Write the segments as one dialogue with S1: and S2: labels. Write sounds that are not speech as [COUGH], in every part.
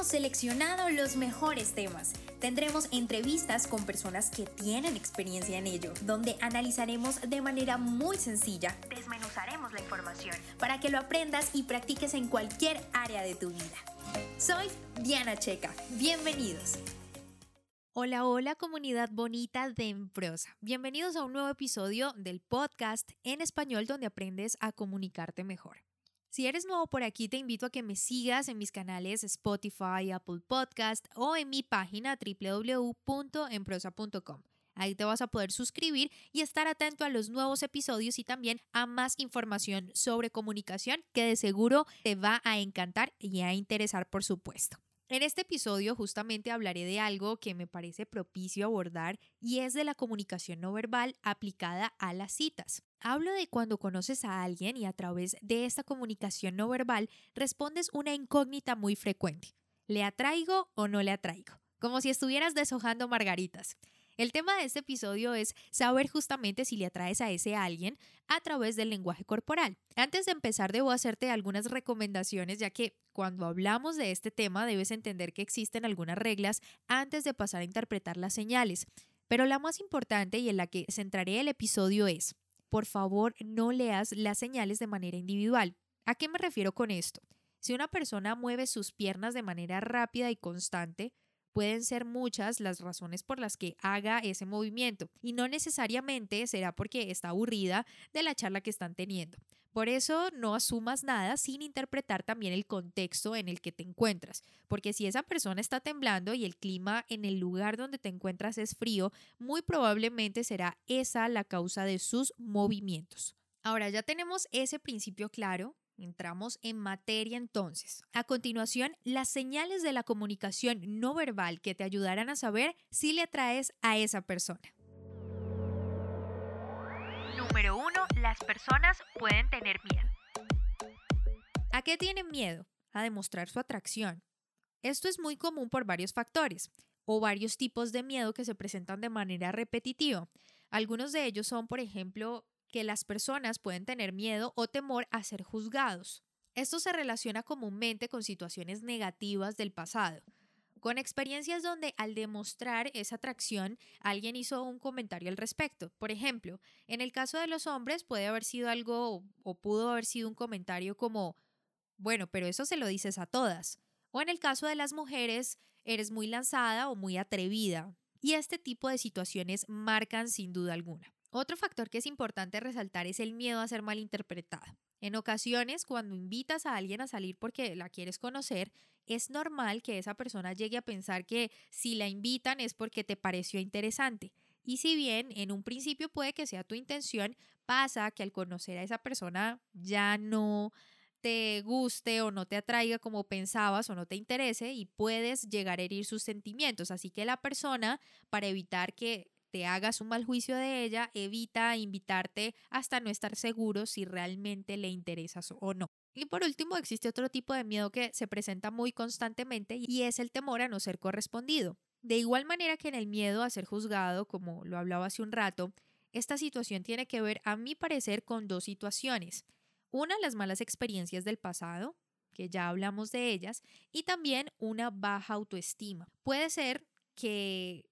S1: Hemos seleccionado los mejores temas. Tendremos entrevistas con personas que tienen experiencia en ello, donde analizaremos de manera muy sencilla, desmenuzaremos la información para que lo aprendas y practiques en cualquier área de tu vida. Soy Diana Checa. Bienvenidos. Hola, hola comunidad bonita de Emprosa. Bienvenidos a un nuevo episodio del podcast en español donde aprendes a comunicarte mejor. Si eres nuevo por aquí, te invito a que me sigas en mis canales Spotify, Apple Podcast o en mi página www.emprosa.com. Ahí te vas a poder suscribir y estar atento a los nuevos episodios y también a más información sobre comunicación que de seguro te va a encantar y a interesar, por supuesto. En este episodio justamente hablaré de algo que me parece propicio abordar y es de la comunicación no verbal aplicada a las citas. Hablo de cuando conoces a alguien y a través de esta comunicación no verbal respondes una incógnita muy frecuente. ¿Le atraigo o no le atraigo? Como si estuvieras deshojando margaritas. El tema de este episodio es saber justamente si le atraes a ese alguien a través del lenguaje corporal. Antes de empezar, debo hacerte algunas recomendaciones, ya que cuando hablamos de este tema debes entender que existen algunas reglas antes de pasar a interpretar las señales. Pero la más importante y en la que centraré el episodio es, por favor, no leas las señales de manera individual. ¿A qué me refiero con esto? Si una persona mueve sus piernas de manera rápida y constante, Pueden ser muchas las razones por las que haga ese movimiento y no necesariamente será porque está aburrida de la charla que están teniendo. Por eso no asumas nada sin interpretar también el contexto en el que te encuentras, porque si esa persona está temblando y el clima en el lugar donde te encuentras es frío, muy probablemente será esa la causa de sus movimientos. Ahora ya tenemos ese principio claro, Entramos en materia entonces. A continuación, las señales de la comunicación no verbal que te ayudarán a saber si le atraes a esa persona. Número 1. Las personas pueden tener miedo. ¿A qué tienen miedo? A demostrar su atracción. Esto es muy común por varios factores o varios tipos de miedo que se presentan de manera repetitiva. Algunos de ellos son, por ejemplo, que las personas pueden tener miedo o temor a ser juzgados. Esto se relaciona comúnmente con situaciones negativas del pasado, con experiencias donde al demostrar esa atracción alguien hizo un comentario al respecto. Por ejemplo, en el caso de los hombres puede haber sido algo o pudo haber sido un comentario como, bueno, pero eso se lo dices a todas. O en el caso de las mujeres, eres muy lanzada o muy atrevida. Y este tipo de situaciones marcan sin duda alguna. Otro factor que es importante resaltar es el miedo a ser malinterpretada. En ocasiones, cuando invitas a alguien a salir porque la quieres conocer, es normal que esa persona llegue a pensar que si la invitan es porque te pareció interesante. Y si bien en un principio puede que sea tu intención, pasa que al conocer a esa persona ya no te guste o no te atraiga como pensabas o no te interese y puedes llegar a herir sus sentimientos. Así que la persona, para evitar que te hagas un mal juicio de ella, evita invitarte hasta no estar seguro si realmente le interesas o no. Y por último, existe otro tipo de miedo que se presenta muy constantemente y es el temor a no ser correspondido. De igual manera que en el miedo a ser juzgado, como lo hablaba hace un rato, esta situación tiene que ver, a mi parecer, con dos situaciones. Una, las malas experiencias del pasado, que ya hablamos de ellas, y también una baja autoestima. Puede ser que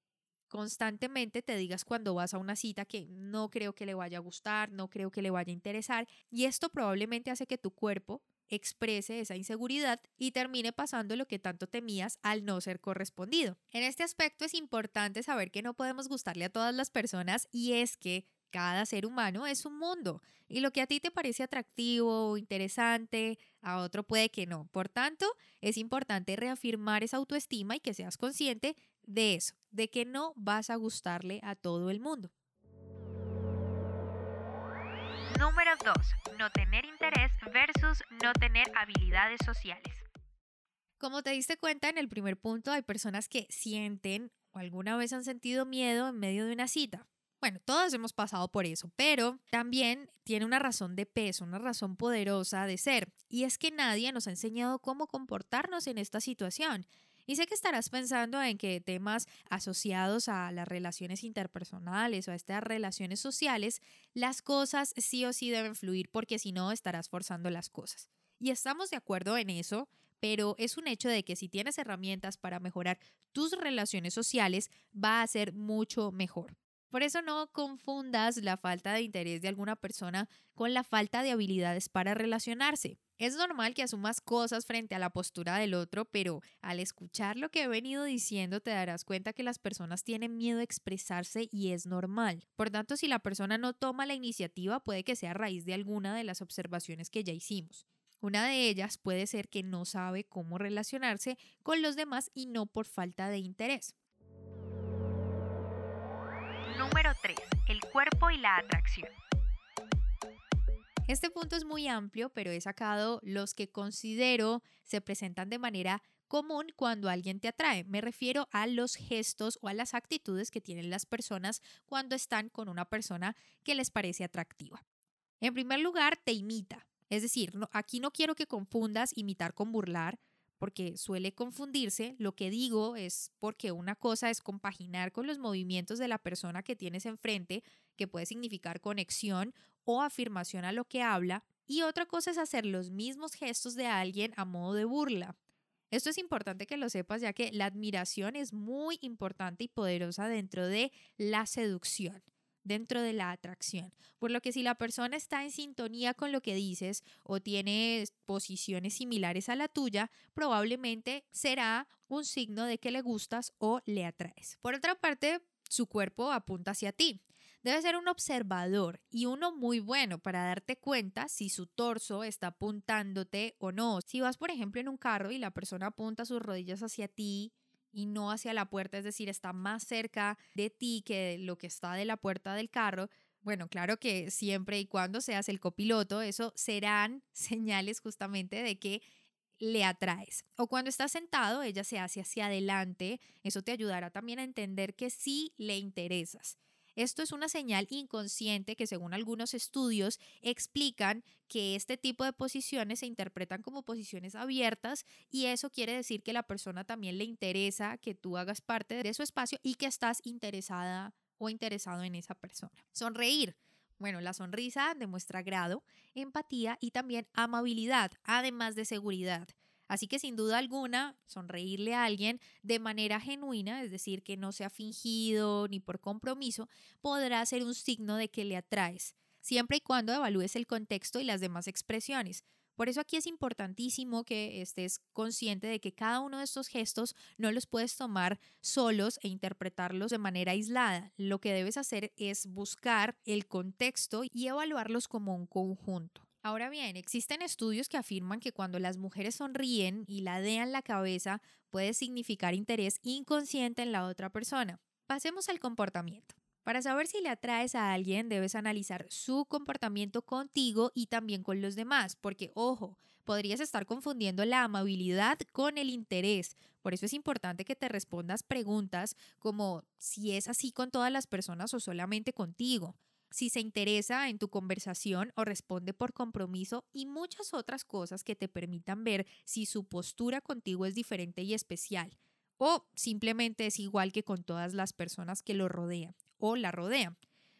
S1: constantemente te digas cuando vas a una cita que no creo que le vaya a gustar, no creo que le vaya a interesar y esto probablemente hace que tu cuerpo exprese esa inseguridad y termine pasando lo que tanto temías al no ser correspondido. En este aspecto es importante saber que no podemos gustarle a todas las personas y es que cada ser humano es un mundo y lo que a ti te parece atractivo o interesante, a otro puede que no. Por tanto, es importante reafirmar esa autoestima y que seas consciente de eso, de que no vas a gustarle a todo el mundo. Número 2. No tener interés versus no tener habilidades sociales. Como te diste cuenta en el primer punto, hay personas que sienten o alguna vez han sentido miedo en medio de una cita. Bueno, todos hemos pasado por eso, pero también tiene una razón de peso, una razón poderosa de ser, y es que nadie nos ha enseñado cómo comportarnos en esta situación. Y sé que estarás pensando en que temas asociados a las relaciones interpersonales o a estas relaciones sociales, las cosas sí o sí deben fluir porque si no estarás forzando las cosas. Y estamos de acuerdo en eso, pero es un hecho de que si tienes herramientas para mejorar tus relaciones sociales, va a ser mucho mejor. Por eso no confundas la falta de interés de alguna persona con la falta de habilidades para relacionarse. Es normal que asumas cosas frente a la postura del otro, pero al escuchar lo que he venido diciendo te darás cuenta que las personas tienen miedo a expresarse y es normal. Por tanto, si la persona no toma la iniciativa, puede que sea a raíz de alguna de las observaciones que ya hicimos. Una de ellas puede ser que no sabe cómo relacionarse con los demás y no por falta de interés.
S2: Número 3. El cuerpo y la atracción.
S1: Este punto es muy amplio, pero he sacado los que considero se presentan de manera común cuando alguien te atrae. Me refiero a los gestos o a las actitudes que tienen las personas cuando están con una persona que les parece atractiva. En primer lugar, te imita. Es decir, aquí no quiero que confundas imitar con burlar, porque suele confundirse. Lo que digo es porque una cosa es compaginar con los movimientos de la persona que tienes enfrente, que puede significar conexión o afirmación a lo que habla, y otra cosa es hacer los mismos gestos de alguien a modo de burla. Esto es importante que lo sepas ya que la admiración es muy importante y poderosa dentro de la seducción dentro de la atracción. Por lo que si la persona está en sintonía con lo que dices o tiene posiciones similares a la tuya, probablemente será un signo de que le gustas o le atraes. Por otra parte, su cuerpo apunta hacia ti. Debe ser un observador y uno muy bueno para darte cuenta si su torso está apuntándote o no. Si vas, por ejemplo, en un carro y la persona apunta sus rodillas hacia ti y no hacia la puerta, es decir, está más cerca de ti que lo que está de la puerta del carro, bueno, claro que siempre y cuando seas el copiloto, eso serán [LAUGHS] señales justamente de que le atraes. O cuando estás sentado, ella se hace hacia adelante, eso te ayudará también a entender que sí le interesas. Esto es una señal inconsciente que según algunos estudios explican que este tipo de posiciones se interpretan como posiciones abiertas y eso quiere decir que la persona también le interesa que tú hagas parte de su espacio y que estás interesada o interesado en esa persona. Sonreír. Bueno, la sonrisa demuestra grado, empatía y también amabilidad, además de seguridad. Así que sin duda alguna, sonreírle a alguien de manera genuina, es decir, que no sea fingido ni por compromiso, podrá ser un signo de que le atraes, siempre y cuando evalúes el contexto y las demás expresiones. Por eso aquí es importantísimo que estés consciente de que cada uno de estos gestos no los puedes tomar solos e interpretarlos de manera aislada. Lo que debes hacer es buscar el contexto y evaluarlos como un conjunto. Ahora bien, existen estudios que afirman que cuando las mujeres sonríen y ladean la cabeza puede significar interés inconsciente en la otra persona. Pasemos al comportamiento. Para saber si le atraes a alguien, debes analizar su comportamiento contigo y también con los demás, porque, ojo, podrías estar confundiendo la amabilidad con el interés. Por eso es importante que te respondas preguntas como si es así con todas las personas o solamente contigo si se interesa en tu conversación o responde por compromiso y muchas otras cosas que te permitan ver si su postura contigo es diferente y especial o simplemente es igual que con todas las personas que lo rodean o la rodean.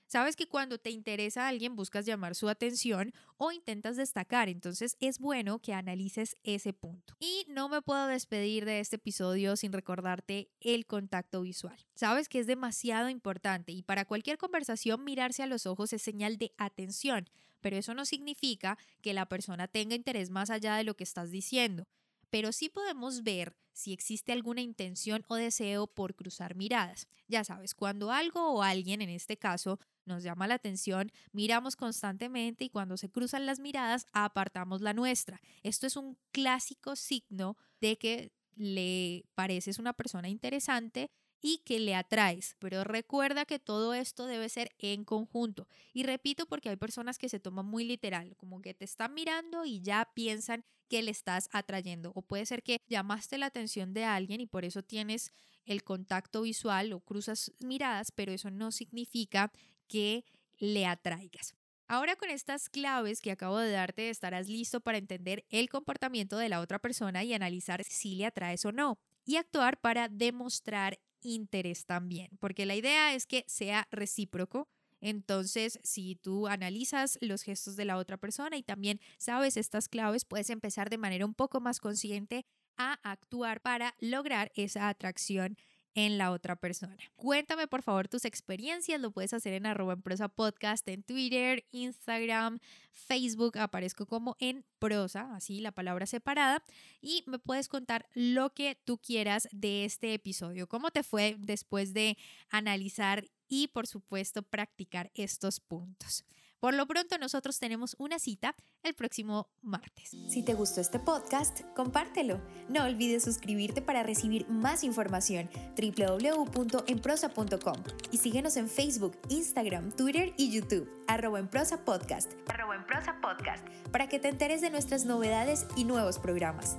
S1: Sabes que cuando te interesa a alguien buscas llamar su atención o intentas destacar, entonces es bueno que analices ese punto. Y no me puedo despedir de este episodio sin recordarte el contacto visual. Sabes que es demasiado importante y para cualquier conversación mirarse a los ojos es señal de atención, pero eso no significa que la persona tenga interés más allá de lo que estás diciendo pero sí podemos ver si existe alguna intención o deseo por cruzar miradas. Ya sabes, cuando algo o alguien, en este caso, nos llama la atención, miramos constantemente y cuando se cruzan las miradas, apartamos la nuestra. Esto es un clásico signo de que le pareces una persona interesante y que le atraes. Pero recuerda que todo esto debe ser en conjunto. Y repito porque hay personas que se toman muy literal, como que te están mirando y ya piensan que le estás atrayendo. O puede ser que llamaste la atención de alguien y por eso tienes el contacto visual o cruzas miradas, pero eso no significa que le atraigas. Ahora con estas claves que acabo de darte estarás listo para entender el comportamiento de la otra persona y analizar si le atraes o no y actuar para demostrar interés también, porque la idea es que sea recíproco. Entonces, si tú analizas los gestos de la otra persona y también sabes estas claves, puedes empezar de manera un poco más consciente a actuar para lograr esa atracción en la otra persona. Cuéntame por favor tus experiencias, lo puedes hacer en arroba en prosa podcast en Twitter, Instagram, Facebook, aparezco como en prosa, así la palabra separada, y me puedes contar lo que tú quieras de este episodio, cómo te fue después de analizar y por supuesto practicar estos puntos. Por lo pronto nosotros tenemos una cita el próximo martes.
S3: Si te gustó este podcast, compártelo. No olvides suscribirte para recibir más información www.enprosa.com y síguenos en Facebook, Instagram, Twitter y YouTube arroba en prosa podcast,
S2: arroba en prosa podcast
S3: para que te enteres de nuestras novedades y nuevos programas.